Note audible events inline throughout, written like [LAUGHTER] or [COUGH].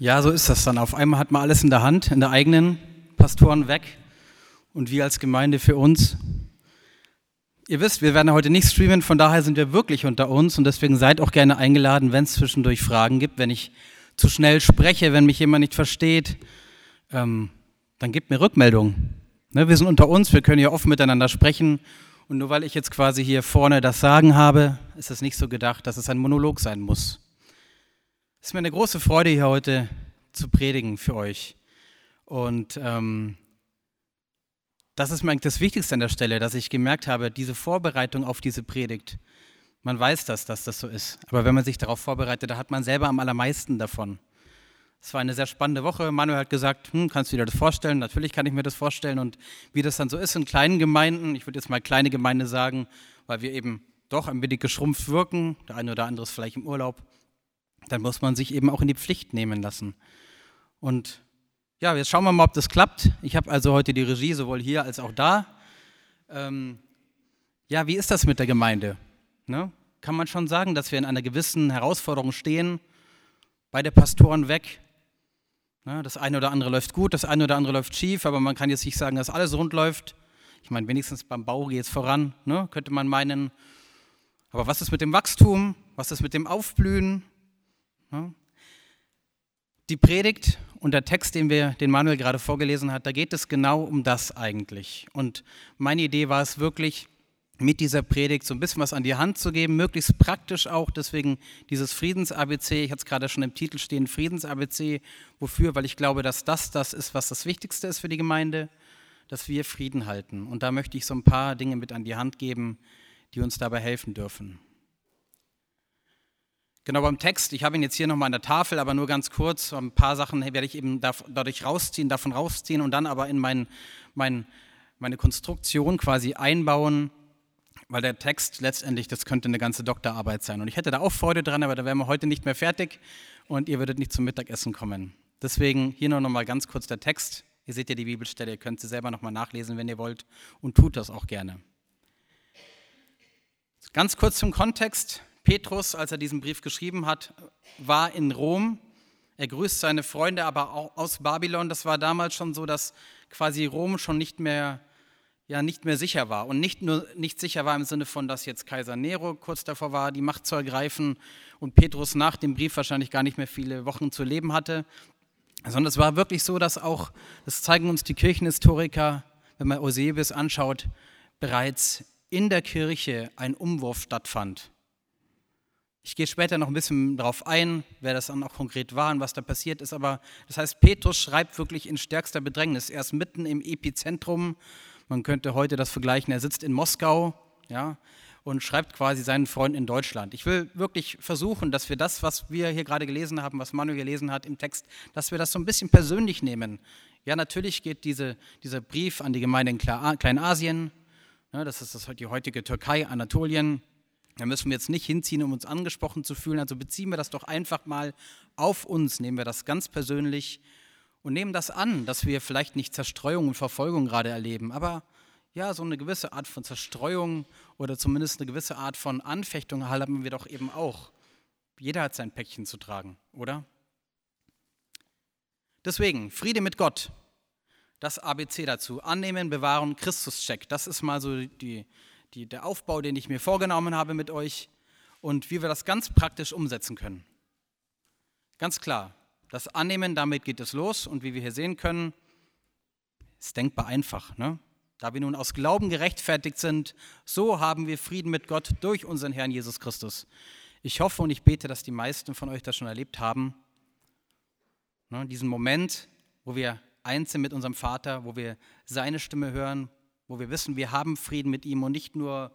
Ja, so ist das dann. Auf einmal hat man alles in der Hand, in der eigenen, Pastoren weg und wir als Gemeinde für uns. Ihr wisst, wir werden heute nicht streamen, von daher sind wir wirklich unter uns und deswegen seid auch gerne eingeladen, wenn es zwischendurch Fragen gibt, wenn ich zu schnell spreche, wenn mich jemand nicht versteht, ähm, dann gebt mir Rückmeldung. Ne, wir sind unter uns, wir können ja offen miteinander sprechen und nur weil ich jetzt quasi hier vorne das Sagen habe, ist es nicht so gedacht, dass es ein Monolog sein muss. Es ist mir eine große Freude, hier heute zu predigen für euch. Und ähm, das ist mir eigentlich das Wichtigste an der Stelle, dass ich gemerkt habe, diese Vorbereitung auf diese Predigt, man weiß das, dass das so ist. Aber wenn man sich darauf vorbereitet, da hat man selber am allermeisten davon. Es war eine sehr spannende Woche. Manuel hat gesagt, hm, kannst du dir das vorstellen? Natürlich kann ich mir das vorstellen. Und wie das dann so ist in kleinen Gemeinden, ich würde jetzt mal kleine Gemeinde sagen, weil wir eben doch ein wenig geschrumpft wirken, der eine oder andere ist vielleicht im Urlaub, dann muss man sich eben auch in die Pflicht nehmen lassen. Und ja, jetzt schauen wir mal, ob das klappt. Ich habe also heute die Regie sowohl hier als auch da. Ähm, ja, wie ist das mit der Gemeinde? Ne? Kann man schon sagen, dass wir in einer gewissen Herausforderung stehen? Beide Pastoren weg. Ne? Das eine oder andere läuft gut, das eine oder andere läuft schief, aber man kann jetzt nicht sagen, dass alles rund läuft. Ich meine, wenigstens beim Bau geht es voran, ne? könnte man meinen. Aber was ist mit dem Wachstum? Was ist mit dem Aufblühen? Die Predigt und der Text, den, wir, den Manuel gerade vorgelesen hat, da geht es genau um das eigentlich. Und meine Idee war es wirklich, mit dieser Predigt so ein bisschen was an die Hand zu geben, möglichst praktisch auch, deswegen dieses Friedens-ABC, ich hatte es gerade schon im Titel stehen, Friedens-ABC, wofür? Weil ich glaube, dass das das ist, was das Wichtigste ist für die Gemeinde, dass wir Frieden halten. Und da möchte ich so ein paar Dinge mit an die Hand geben, die uns dabei helfen dürfen. Genau beim Text, ich habe ihn jetzt hier nochmal an der Tafel, aber nur ganz kurz, ein paar Sachen werde ich eben dadurch rausziehen, davon rausziehen und dann aber in mein, mein, meine Konstruktion quasi einbauen, weil der Text letztendlich, das könnte eine ganze Doktorarbeit sein. Und ich hätte da auch Freude dran, aber da wären wir heute nicht mehr fertig und ihr würdet nicht zum Mittagessen kommen. Deswegen hier nur nochmal ganz kurz der Text. Ihr seht ja die Bibelstelle, ihr könnt sie selber nochmal nachlesen, wenn ihr wollt und tut das auch gerne. Ganz kurz zum Kontext. Petrus, als er diesen Brief geschrieben hat, war in Rom. Er grüßt seine Freunde aber auch aus Babylon. Das war damals schon so, dass quasi Rom schon nicht mehr, ja, nicht mehr sicher war. Und nicht nur nicht sicher war im Sinne von, dass jetzt Kaiser Nero kurz davor war, die Macht zu ergreifen und Petrus nach dem Brief wahrscheinlich gar nicht mehr viele Wochen zu leben hatte, sondern es war wirklich so, dass auch, das zeigen uns die Kirchenhistoriker, wenn man Eusebius anschaut, bereits in der Kirche ein Umwurf stattfand. Ich gehe später noch ein bisschen darauf ein, wer das dann auch konkret war und was da passiert ist. Aber das heißt, Petrus schreibt wirklich in stärkster Bedrängnis. Er ist mitten im Epizentrum. Man könnte heute das vergleichen. Er sitzt in Moskau ja, und schreibt quasi seinen Freunden in Deutschland. Ich will wirklich versuchen, dass wir das, was wir hier gerade gelesen haben, was Manuel gelesen hat im Text, dass wir das so ein bisschen persönlich nehmen. Ja, natürlich geht diese, dieser Brief an die Gemeinde in Kleinasien. Ja, das ist die heutige Türkei, Anatolien. Da müssen wir jetzt nicht hinziehen, um uns angesprochen zu fühlen. Also beziehen wir das doch einfach mal auf uns, nehmen wir das ganz persönlich und nehmen das an, dass wir vielleicht nicht Zerstreuung und Verfolgung gerade erleben, aber ja, so eine gewisse Art von Zerstreuung oder zumindest eine gewisse Art von Anfechtung haben wir doch eben auch. Jeder hat sein Päckchen zu tragen, oder? Deswegen, Friede mit Gott, das ABC dazu. Annehmen, bewahren, Christus-Check. Das ist mal so die, die, der Aufbau, den ich mir vorgenommen habe mit euch und wie wir das ganz praktisch umsetzen können. Ganz klar, das Annehmen, damit geht es los und wie wir hier sehen können, ist denkbar einfach. Ne? Da wir nun aus Glauben gerechtfertigt sind, so haben wir Frieden mit Gott durch unseren Herrn Jesus Christus. Ich hoffe und ich bete, dass die meisten von euch das schon erlebt haben. Ne, diesen Moment, wo wir eins sind mit unserem Vater, wo wir seine Stimme hören, wo wir wissen, wir haben Frieden mit ihm und nicht nur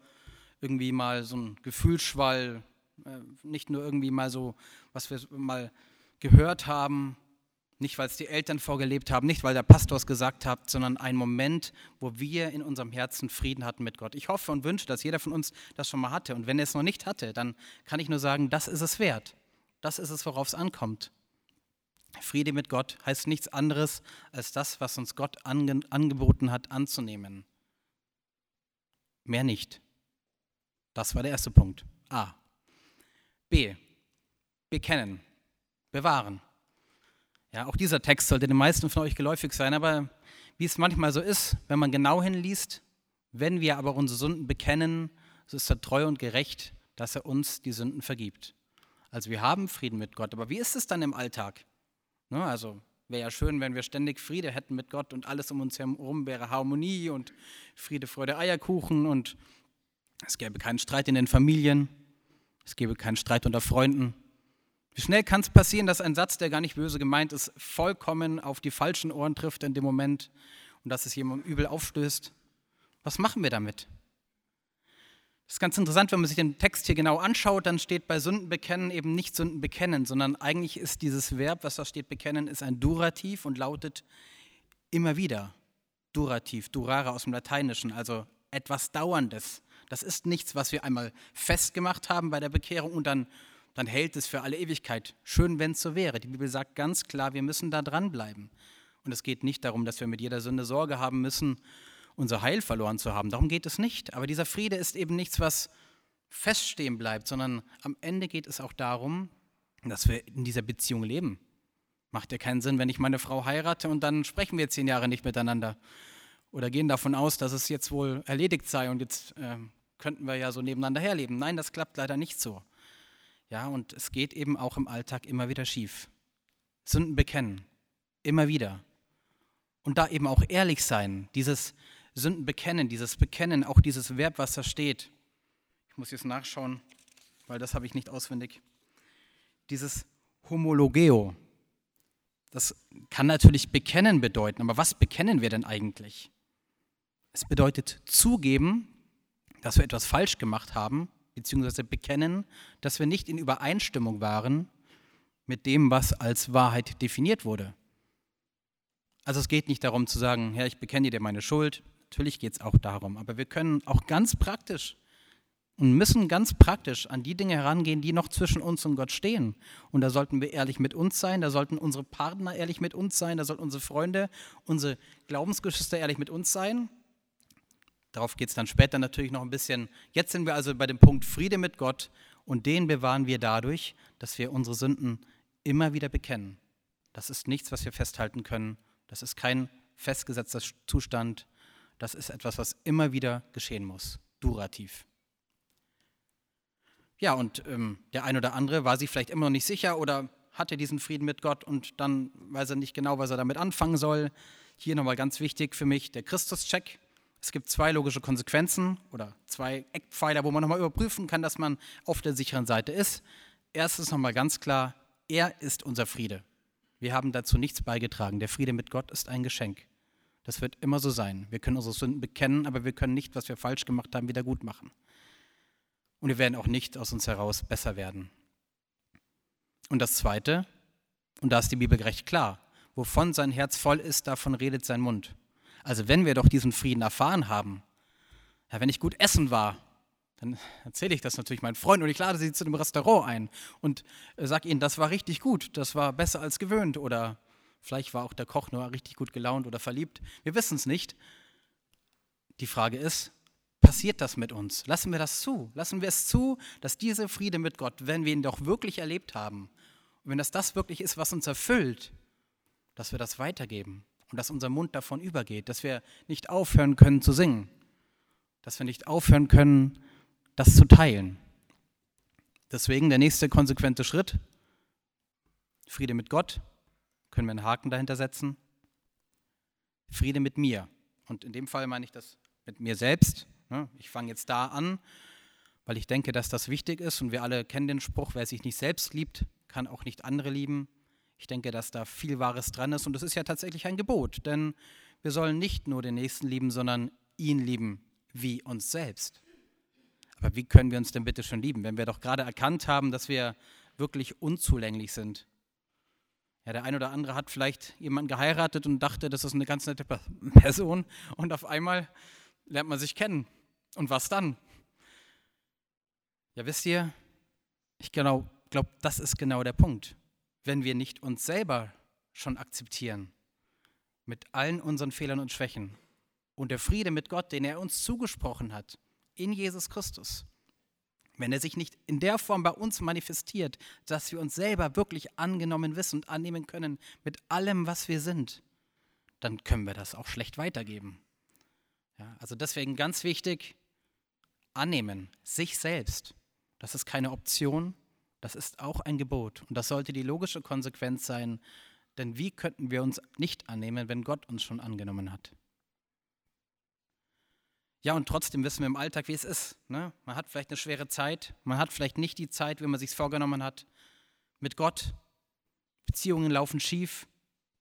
irgendwie mal so ein Gefühlsschwall, äh, nicht nur irgendwie mal so, was wir mal gehört haben, nicht weil es die Eltern vorgelebt haben, nicht weil der Pastor es gesagt hat, sondern ein Moment, wo wir in unserem Herzen Frieden hatten mit Gott. Ich hoffe und wünsche, dass jeder von uns das schon mal hatte. Und wenn er es noch nicht hatte, dann kann ich nur sagen, das ist es wert. Das ist es, worauf es ankommt. Friede mit Gott heißt nichts anderes, als das, was uns Gott angeboten hat, anzunehmen. Mehr nicht. Das war der erste Punkt. A. B. Bekennen. Bewahren. Ja, auch dieser Text sollte den meisten von euch geläufig sein, aber wie es manchmal so ist, wenn man genau hinliest, wenn wir aber unsere Sünden bekennen, so ist er treu und gerecht, dass er uns die Sünden vergibt. Also wir haben Frieden mit Gott, aber wie ist es dann im Alltag? Ne, also wäre ja schön, wenn wir ständig Friede hätten mit Gott und alles um uns herum wäre Harmonie und Friede, Freude, Eierkuchen und es gäbe keinen Streit in den Familien, es gäbe keinen Streit unter Freunden. Wie schnell kann es passieren, dass ein Satz, der gar nicht böse gemeint ist, vollkommen auf die falschen Ohren trifft in dem Moment und dass es jemandem übel aufstößt? Was machen wir damit? Das ist ganz interessant, wenn man sich den Text hier genau anschaut, dann steht bei Sünden bekennen eben nicht Sünden bekennen, sondern eigentlich ist dieses Verb, was da steht, bekennen, ist ein Durativ und lautet immer wieder. Durativ, durare aus dem Lateinischen, also etwas Dauerndes. Das ist nichts, was wir einmal festgemacht haben bei der Bekehrung und dann, dann hält es für alle Ewigkeit. Schön, wenn es so wäre. Die Bibel sagt ganz klar, wir müssen da dranbleiben. Und es geht nicht darum, dass wir mit jeder Sünde Sorge haben müssen unser Heil verloren zu haben. Darum geht es nicht. Aber dieser Friede ist eben nichts, was feststehen bleibt, sondern am Ende geht es auch darum, dass wir in dieser Beziehung leben. Macht ja keinen Sinn, wenn ich meine Frau heirate und dann sprechen wir zehn Jahre nicht miteinander oder gehen davon aus, dass es jetzt wohl erledigt sei und jetzt äh, könnten wir ja so nebeneinander herleben. Nein, das klappt leider nicht so. Ja, und es geht eben auch im Alltag immer wieder schief. Sünden bekennen, immer wieder. Und da eben auch ehrlich sein, dieses Sünden bekennen, dieses Bekennen, auch dieses Verb, was da steht. Ich muss jetzt nachschauen, weil das habe ich nicht auswendig. Dieses Homologeo, das kann natürlich bekennen bedeuten, aber was bekennen wir denn eigentlich? Es bedeutet zugeben, dass wir etwas falsch gemacht haben, beziehungsweise bekennen, dass wir nicht in Übereinstimmung waren mit dem, was als Wahrheit definiert wurde. Also es geht nicht darum zu sagen, Herr, ich bekenne dir meine Schuld, Natürlich geht es auch darum, aber wir können auch ganz praktisch und müssen ganz praktisch an die Dinge herangehen, die noch zwischen uns und Gott stehen. Und da sollten wir ehrlich mit uns sein, da sollten unsere Partner ehrlich mit uns sein, da sollten unsere Freunde, unsere Glaubensgeschwister ehrlich mit uns sein. Darauf geht es dann später natürlich noch ein bisschen. Jetzt sind wir also bei dem Punkt Friede mit Gott und den bewahren wir dadurch, dass wir unsere Sünden immer wieder bekennen. Das ist nichts, was wir festhalten können. Das ist kein festgesetzter Zustand das ist etwas, was immer wieder geschehen muss. Durativ. Ja, und ähm, der ein oder andere war sich vielleicht immer noch nicht sicher oder hatte diesen Frieden mit Gott und dann weiß er nicht genau, was er damit anfangen soll. Hier nochmal ganz wichtig für mich der Christus-Check. Es gibt zwei logische Konsequenzen oder zwei Eckpfeiler, wo man nochmal überprüfen kann, dass man auf der sicheren Seite ist. Erstens nochmal ganz klar, er ist unser Friede. Wir haben dazu nichts beigetragen. Der Friede mit Gott ist ein Geschenk. Das wird immer so sein. Wir können unsere Sünden bekennen, aber wir können nicht, was wir falsch gemacht haben, wieder gut machen. Und wir werden auch nicht aus uns heraus besser werden. Und das Zweite, und da ist die Bibel recht klar, wovon sein Herz voll ist, davon redet sein Mund. Also wenn wir doch diesen Frieden erfahren haben, ja, wenn ich gut essen war, dann erzähle ich das natürlich meinen Freunden und ich lade sie zu dem Restaurant ein und äh, sage ihnen, das war richtig gut, das war besser als gewöhnt oder Vielleicht war auch der Koch nur richtig gut gelaunt oder verliebt. Wir wissen es nicht. Die Frage ist, passiert das mit uns? Lassen wir das zu? Lassen wir es zu, dass dieser Friede mit Gott, wenn wir ihn doch wirklich erlebt haben, und wenn das das wirklich ist, was uns erfüllt, dass wir das weitergeben und dass unser Mund davon übergeht, dass wir nicht aufhören können zu singen, dass wir nicht aufhören können, das zu teilen. Deswegen der nächste konsequente Schritt, Friede mit Gott, können wir einen Haken dahinter setzen. Friede mit mir. Und in dem Fall meine ich das mit mir selbst. Ne? Ich fange jetzt da an, weil ich denke, dass das wichtig ist. Und wir alle kennen den Spruch, wer sich nicht selbst liebt, kann auch nicht andere lieben. Ich denke, dass da viel Wahres dran ist. Und das ist ja tatsächlich ein Gebot. Denn wir sollen nicht nur den Nächsten lieben, sondern ihn lieben wie uns selbst. Aber wie können wir uns denn bitte schon lieben, wenn wir doch gerade erkannt haben, dass wir wirklich unzulänglich sind, ja, der ein oder andere hat vielleicht jemanden geheiratet und dachte, das ist eine ganz nette [LAUGHS] Person und auf einmal lernt man sich kennen. Und was dann? Ja, wisst ihr, ich genau, glaube, das ist genau der Punkt. Wenn wir nicht uns selber schon akzeptieren, mit allen unseren Fehlern und Schwächen und der Friede mit Gott, den er uns zugesprochen hat, in Jesus Christus, wenn er sich nicht in der Form bei uns manifestiert, dass wir uns selber wirklich angenommen wissen und annehmen können mit allem, was wir sind, dann können wir das auch schlecht weitergeben. Ja, also deswegen ganz wichtig, annehmen, sich selbst. Das ist keine Option, das ist auch ein Gebot. Und das sollte die logische Konsequenz sein, denn wie könnten wir uns nicht annehmen, wenn Gott uns schon angenommen hat? Ja, und trotzdem wissen wir im Alltag, wie es ist. Ne? Man hat vielleicht eine schwere Zeit, man hat vielleicht nicht die Zeit, wie man sich vorgenommen hat, mit Gott. Beziehungen laufen schief,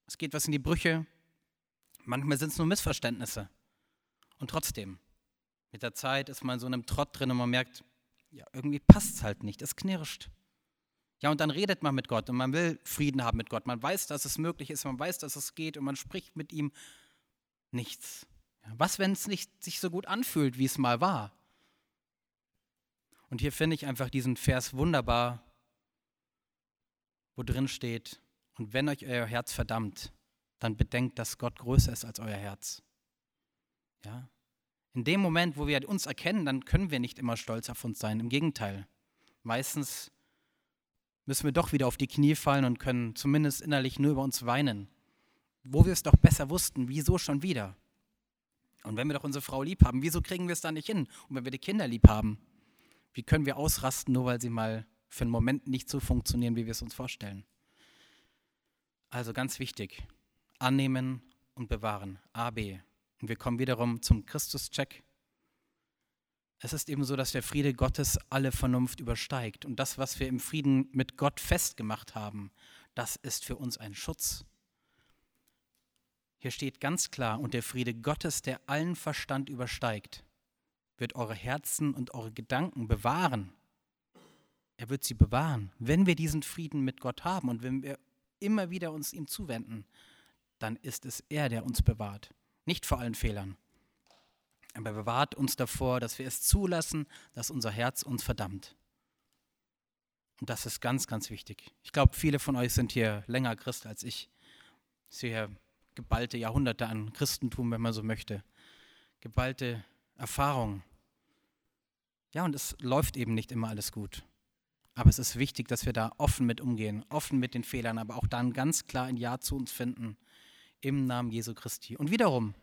es geht was in die Brüche. Manchmal sind es nur Missverständnisse. Und trotzdem, mit der Zeit ist man so in einem Trott drin und man merkt, ja, irgendwie passt es halt nicht, es knirscht. Ja, und dann redet man mit Gott und man will Frieden haben mit Gott. Man weiß, dass es möglich ist, man weiß, dass es geht und man spricht mit ihm. Nichts. Was, wenn es nicht sich so gut anfühlt, wie es mal war? Und hier finde ich einfach diesen Vers wunderbar, wo drin steht, und wenn euch euer Herz verdammt, dann bedenkt, dass Gott größer ist als euer Herz. Ja? In dem Moment, wo wir uns erkennen, dann können wir nicht immer stolz auf uns sein. Im Gegenteil. Meistens müssen wir doch wieder auf die Knie fallen und können zumindest innerlich nur über uns weinen. Wo wir es doch besser wussten, wieso schon wieder? Und wenn wir doch unsere Frau lieb haben, wieso kriegen wir es dann nicht hin? Und wenn wir die Kinder lieb haben, wie können wir ausrasten, nur weil sie mal für einen Moment nicht so funktionieren, wie wir es uns vorstellen? Also ganz wichtig, annehmen und bewahren. A, B. Und wir kommen wiederum zum Christus-Check. Es ist eben so, dass der Friede Gottes alle Vernunft übersteigt. Und das, was wir im Frieden mit Gott festgemacht haben, das ist für uns ein Schutz. Hier steht ganz klar, und der Friede Gottes, der allen Verstand übersteigt, wird eure Herzen und eure Gedanken bewahren. Er wird sie bewahren. Wenn wir diesen Frieden mit Gott haben und wenn wir immer wieder uns ihm zuwenden, dann ist es er, der uns bewahrt. Nicht vor allen Fehlern. Aber er bewahrt uns davor, dass wir es zulassen, dass unser Herz uns verdammt. Und das ist ganz, ganz wichtig. Ich glaube, viele von euch sind hier länger Christ als ich. Hier geballte Jahrhunderte an Christentum, wenn man so möchte. Geballte Erfahrung. Ja, und es läuft eben nicht immer alles gut. Aber es ist wichtig, dass wir da offen mit umgehen, offen mit den Fehlern, aber auch dann ganz klar ein Ja zu uns finden im Namen Jesu Christi. Und wiederum,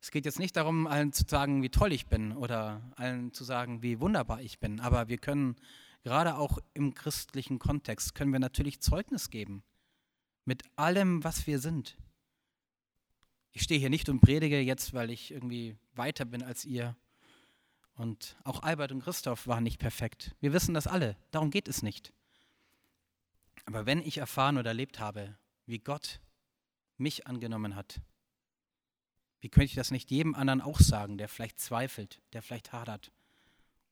es geht jetzt nicht darum, allen zu sagen, wie toll ich bin oder allen zu sagen, wie wunderbar ich bin, aber wir können gerade auch im christlichen Kontext, können wir natürlich Zeugnis geben mit allem, was wir sind. Ich stehe hier nicht und predige jetzt, weil ich irgendwie weiter bin als ihr. Und auch Albert und Christoph waren nicht perfekt. Wir wissen das alle. Darum geht es nicht. Aber wenn ich erfahren oder erlebt habe, wie Gott mich angenommen hat, wie könnte ich das nicht jedem anderen auch sagen, der vielleicht zweifelt, der vielleicht hadert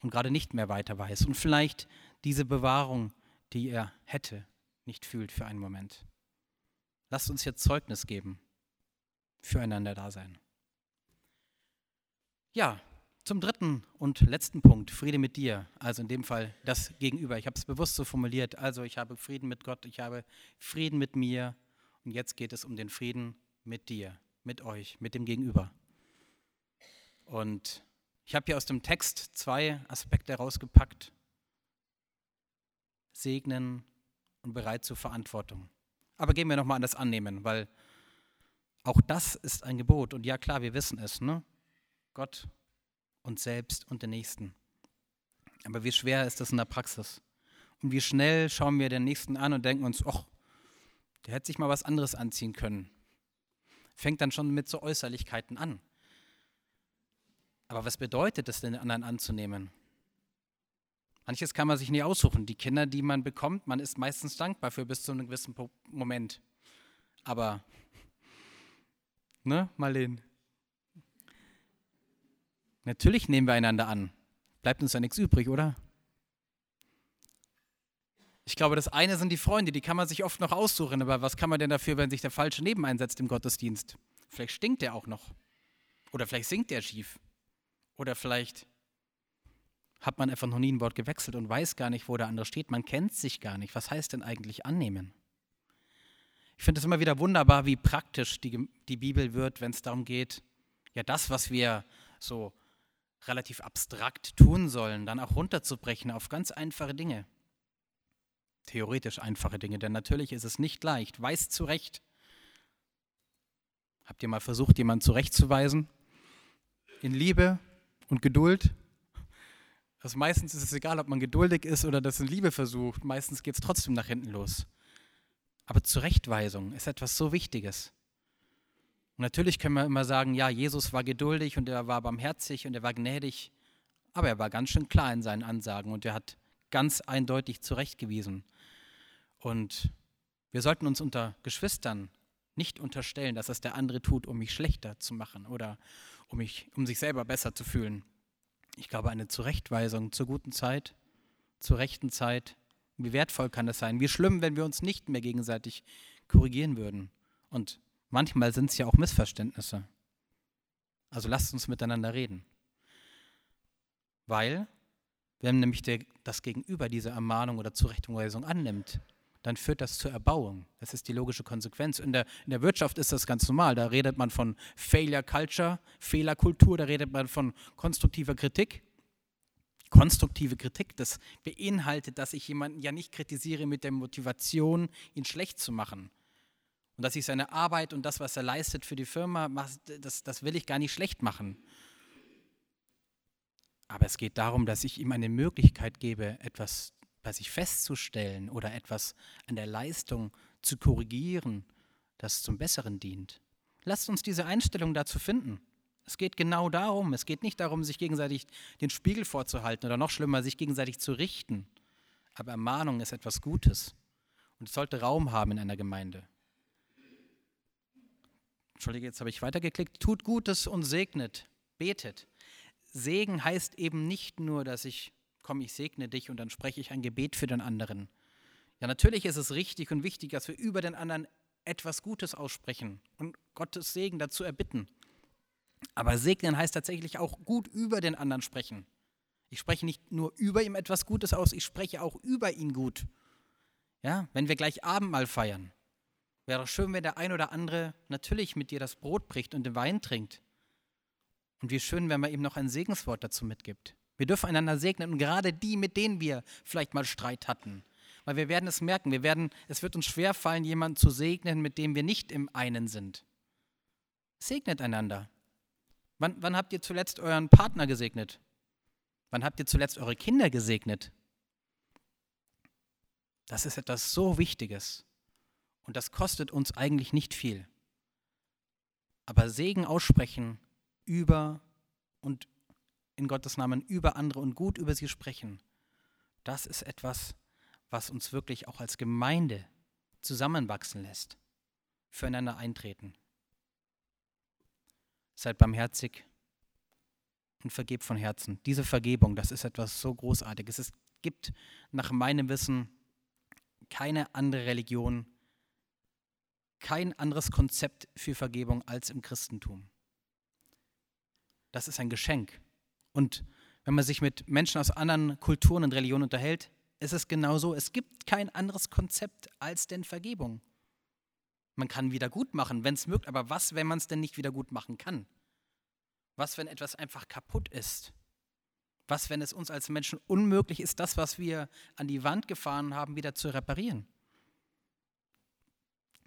und gerade nicht mehr weiter weiß und vielleicht diese Bewahrung, die er hätte, nicht fühlt für einen Moment. Lasst uns jetzt Zeugnis geben füreinander da sein. Ja, zum dritten und letzten Punkt, Friede mit dir, also in dem Fall das Gegenüber. Ich habe es bewusst so formuliert, also ich habe Frieden mit Gott, ich habe Frieden mit mir und jetzt geht es um den Frieden mit dir, mit euch, mit dem Gegenüber. Und ich habe hier aus dem Text zwei Aspekte herausgepackt. Segnen und bereit zur Verantwortung. Aber gehen wir nochmal an das Annehmen, weil auch das ist ein Gebot. Und ja, klar, wir wissen es, ne? Gott, uns selbst und den Nächsten. Aber wie schwer ist das in der Praxis? Und wie schnell schauen wir den Nächsten an und denken uns, ach, der hätte sich mal was anderes anziehen können. Fängt dann schon mit so Äußerlichkeiten an. Aber was bedeutet es, den anderen anzunehmen? Manches kann man sich nie aussuchen. Die Kinder, die man bekommt, man ist meistens dankbar für bis zu einem gewissen Moment. Aber Ne, Marlene? Natürlich nehmen wir einander an. Bleibt uns ja nichts übrig, oder? Ich glaube, das eine sind die Freunde, die kann man sich oft noch aussuchen, aber was kann man denn dafür, wenn sich der Falsche neben einsetzt im Gottesdienst? Vielleicht stinkt der auch noch. Oder vielleicht singt der schief. Oder vielleicht hat man einfach noch nie ein Wort gewechselt und weiß gar nicht, wo der andere steht. Man kennt sich gar nicht. Was heißt denn eigentlich annehmen? Ich finde es immer wieder wunderbar, wie praktisch die, die Bibel wird, wenn es darum geht, ja, das, was wir so relativ abstrakt tun sollen, dann auch runterzubrechen auf ganz einfache Dinge. Theoretisch einfache Dinge, denn natürlich ist es nicht leicht. Weiß zurecht. Habt ihr mal versucht, jemanden zurechtzuweisen? In Liebe und Geduld? Also meistens ist es egal, ob man geduldig ist oder das in Liebe versucht. Meistens geht es trotzdem nach hinten los. Aber Zurechtweisung ist etwas so Wichtiges. Und natürlich können wir immer sagen, ja, Jesus war geduldig und er war barmherzig und er war gnädig, aber er war ganz schön klar in seinen Ansagen und er hat ganz eindeutig zurechtgewiesen. Und wir sollten uns unter Geschwistern nicht unterstellen, dass es der andere tut, um mich schlechter zu machen oder um, mich, um sich selber besser zu fühlen. Ich glaube, eine Zurechtweisung zur guten Zeit, zur rechten Zeit, wie wertvoll kann das sein? Wie schlimm, wenn wir uns nicht mehr gegenseitig korrigieren würden. Und manchmal sind es ja auch Missverständnisse. Also lasst uns miteinander reden. Weil, wenn nämlich der, das Gegenüber diese Ermahnung oder Zurechtweisung annimmt, dann führt das zur Erbauung. Das ist die logische Konsequenz. In der, in der Wirtschaft ist das ganz normal. Da redet man von Failure Culture, Fehlerkultur, da redet man von konstruktiver Kritik. Konstruktive Kritik, das beinhaltet, dass ich jemanden ja nicht kritisiere mit der Motivation, ihn schlecht zu machen. Und dass ich seine Arbeit und das, was er leistet für die Firma, das, das will ich gar nicht schlecht machen. Aber es geht darum, dass ich ihm eine Möglichkeit gebe, etwas bei sich festzustellen oder etwas an der Leistung zu korrigieren, das zum Besseren dient. Lasst uns diese Einstellung dazu finden. Es geht genau darum. Es geht nicht darum, sich gegenseitig den Spiegel vorzuhalten oder noch schlimmer, sich gegenseitig zu richten. Aber Ermahnung ist etwas Gutes und es sollte Raum haben in einer Gemeinde. Entschuldige, jetzt habe ich weitergeklickt. Tut Gutes und segnet, betet. Segen heißt eben nicht nur, dass ich komm, ich segne dich und dann spreche ich ein Gebet für den anderen. Ja, natürlich ist es richtig und wichtig, dass wir über den anderen etwas Gutes aussprechen und Gottes Segen dazu erbitten. Aber segnen heißt tatsächlich auch gut über den anderen sprechen. Ich spreche nicht nur über ihm etwas Gutes aus, ich spreche auch über ihn gut. Ja, wenn wir gleich Abendmahl feiern, wäre es schön, wenn der ein oder andere natürlich mit dir das Brot bricht und den Wein trinkt. Und wie schön, wenn man ihm noch ein Segenswort dazu mitgibt. Wir dürfen einander segnen und gerade die, mit denen wir vielleicht mal Streit hatten. Weil wir werden es merken, wir werden, es wird uns schwer fallen, jemanden zu segnen, mit dem wir nicht im einen sind. Segnet einander. Wann, wann habt ihr zuletzt euren Partner gesegnet? Wann habt ihr zuletzt eure Kinder gesegnet? Das ist etwas so Wichtiges. Und das kostet uns eigentlich nicht viel. Aber Segen aussprechen über und in Gottes Namen über andere und gut über sie sprechen, das ist etwas, was uns wirklich auch als Gemeinde zusammenwachsen lässt, füreinander eintreten. Seid barmherzig und vergebt von Herzen. Diese Vergebung, das ist etwas so Großartiges. Es gibt nach meinem Wissen keine andere Religion, kein anderes Konzept für Vergebung als im Christentum. Das ist ein Geschenk. Und wenn man sich mit Menschen aus anderen Kulturen und Religionen unterhält, ist es genauso. Es gibt kein anderes Konzept als denn Vergebung. Man kann wieder gut machen, wenn es möglich, aber was, wenn man es denn nicht wieder gut machen kann? Was, wenn etwas einfach kaputt ist? Was, wenn es uns als Menschen unmöglich ist, das, was wir an die Wand gefahren haben, wieder zu reparieren?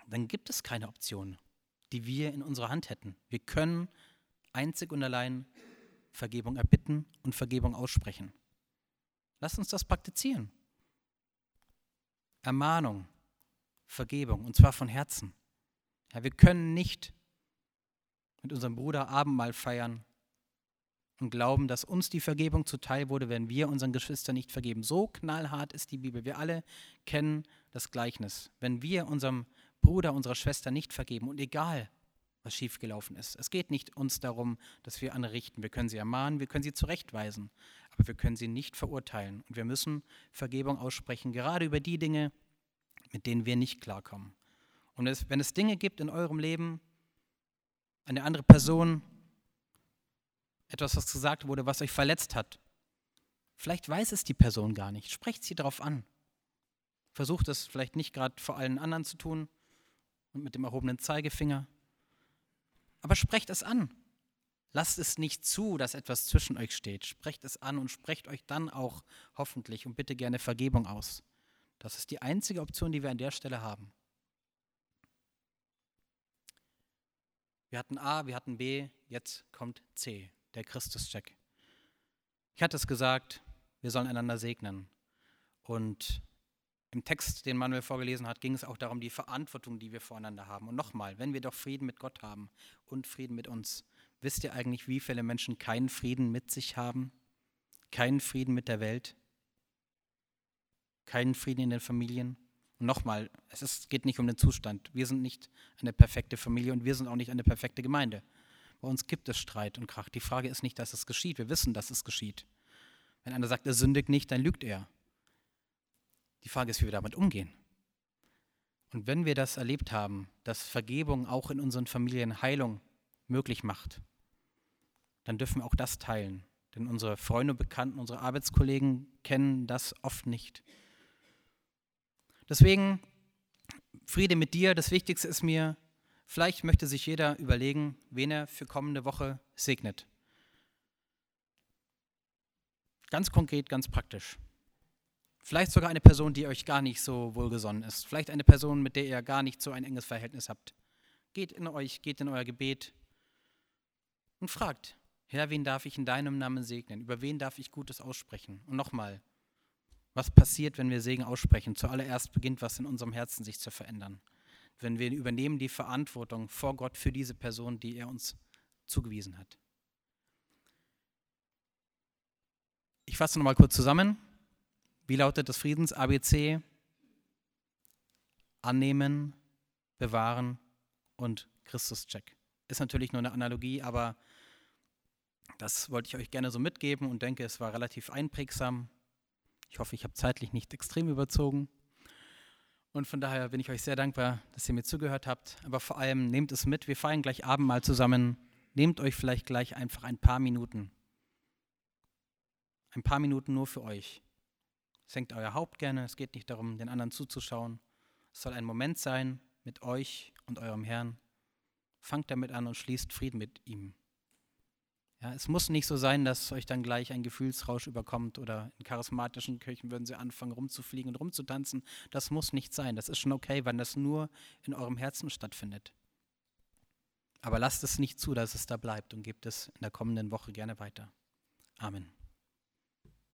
Dann gibt es keine Option, die wir in unserer Hand hätten. Wir können einzig und allein Vergebung erbitten und Vergebung aussprechen. Lasst uns das praktizieren. Ermahnung, Vergebung, und zwar von Herzen. Ja, wir können nicht mit unserem Bruder Abendmahl feiern und glauben, dass uns die Vergebung zuteil wurde, wenn wir unseren Geschwistern nicht vergeben. So knallhart ist die Bibel. Wir alle kennen das Gleichnis. Wenn wir unserem Bruder, unserer Schwester nicht vergeben und egal, was schiefgelaufen ist. Es geht nicht uns darum, dass wir andere richten. Wir können sie ermahnen, wir können sie zurechtweisen, aber wir können sie nicht verurteilen. Und wir müssen Vergebung aussprechen, gerade über die Dinge, mit denen wir nicht klarkommen. Und wenn es Dinge gibt in eurem Leben, eine andere Person, etwas, was gesagt wurde, was euch verletzt hat, vielleicht weiß es die Person gar nicht. Sprecht sie darauf an. Versucht es vielleicht nicht gerade vor allen anderen zu tun und mit dem erhobenen Zeigefinger, aber sprecht es an. Lasst es nicht zu, dass etwas zwischen euch steht. Sprecht es an und sprecht euch dann auch hoffentlich und bitte gerne Vergebung aus. Das ist die einzige Option, die wir an der Stelle haben. Wir hatten A, wir hatten B, jetzt kommt C, der Christus-Check. Ich hatte es gesagt, wir sollen einander segnen. Und im Text, den Manuel vorgelesen hat, ging es auch darum, die Verantwortung, die wir voreinander haben. Und nochmal, wenn wir doch Frieden mit Gott haben und Frieden mit uns, wisst ihr eigentlich, wie viele Menschen keinen Frieden mit sich haben? Keinen Frieden mit der Welt? Keinen Frieden in den Familien? Und nochmal, es ist, geht nicht um den Zustand. Wir sind nicht eine perfekte Familie und wir sind auch nicht eine perfekte Gemeinde. Bei uns gibt es Streit und Krach. Die Frage ist nicht, dass es geschieht. Wir wissen, dass es geschieht. Wenn einer sagt, er sündigt nicht, dann lügt er. Die Frage ist, wie wir damit umgehen. Und wenn wir das erlebt haben, dass Vergebung auch in unseren Familien Heilung möglich macht, dann dürfen wir auch das teilen. Denn unsere Freunde, Bekannten, unsere Arbeitskollegen kennen das oft nicht. Deswegen Friede mit dir. Das Wichtigste ist mir, vielleicht möchte sich jeder überlegen, wen er für kommende Woche segnet. Ganz konkret, ganz praktisch. Vielleicht sogar eine Person, die euch gar nicht so wohlgesonnen ist. Vielleicht eine Person, mit der ihr gar nicht so ein enges Verhältnis habt. Geht in euch, geht in euer Gebet und fragt, Herr, wen darf ich in deinem Namen segnen? Über wen darf ich Gutes aussprechen? Und nochmal, was passiert, wenn wir Segen aussprechen? Zuallererst beginnt was in unserem Herzen sich zu verändern. Wenn wir übernehmen die Verantwortung vor Gott für diese Person, die er uns zugewiesen hat. Ich fasse nochmal kurz zusammen. Wie lautet das Friedens-ABC? Annehmen, bewahren und Christus-Check. Ist natürlich nur eine Analogie, aber das wollte ich euch gerne so mitgeben und denke, es war relativ einprägsam. Ich hoffe, ich habe zeitlich nicht extrem überzogen. Und von daher bin ich euch sehr dankbar, dass ihr mir zugehört habt. Aber vor allem nehmt es mit. Wir feiern gleich Abendmahl zusammen. Nehmt euch vielleicht gleich einfach ein paar Minuten. Ein paar Minuten nur für euch. Senkt euer Haupt gerne. Es geht nicht darum, den anderen zuzuschauen. Es soll ein Moment sein mit euch und eurem Herrn. Fangt damit an und schließt Frieden mit ihm. Ja, es muss nicht so sein, dass euch dann gleich ein Gefühlsrausch überkommt oder in charismatischen Kirchen würden sie anfangen rumzufliegen und rumzutanzen. Das muss nicht sein. Das ist schon okay, wenn das nur in eurem Herzen stattfindet. Aber lasst es nicht zu, dass es da bleibt und gebt es in der kommenden Woche gerne weiter. Amen.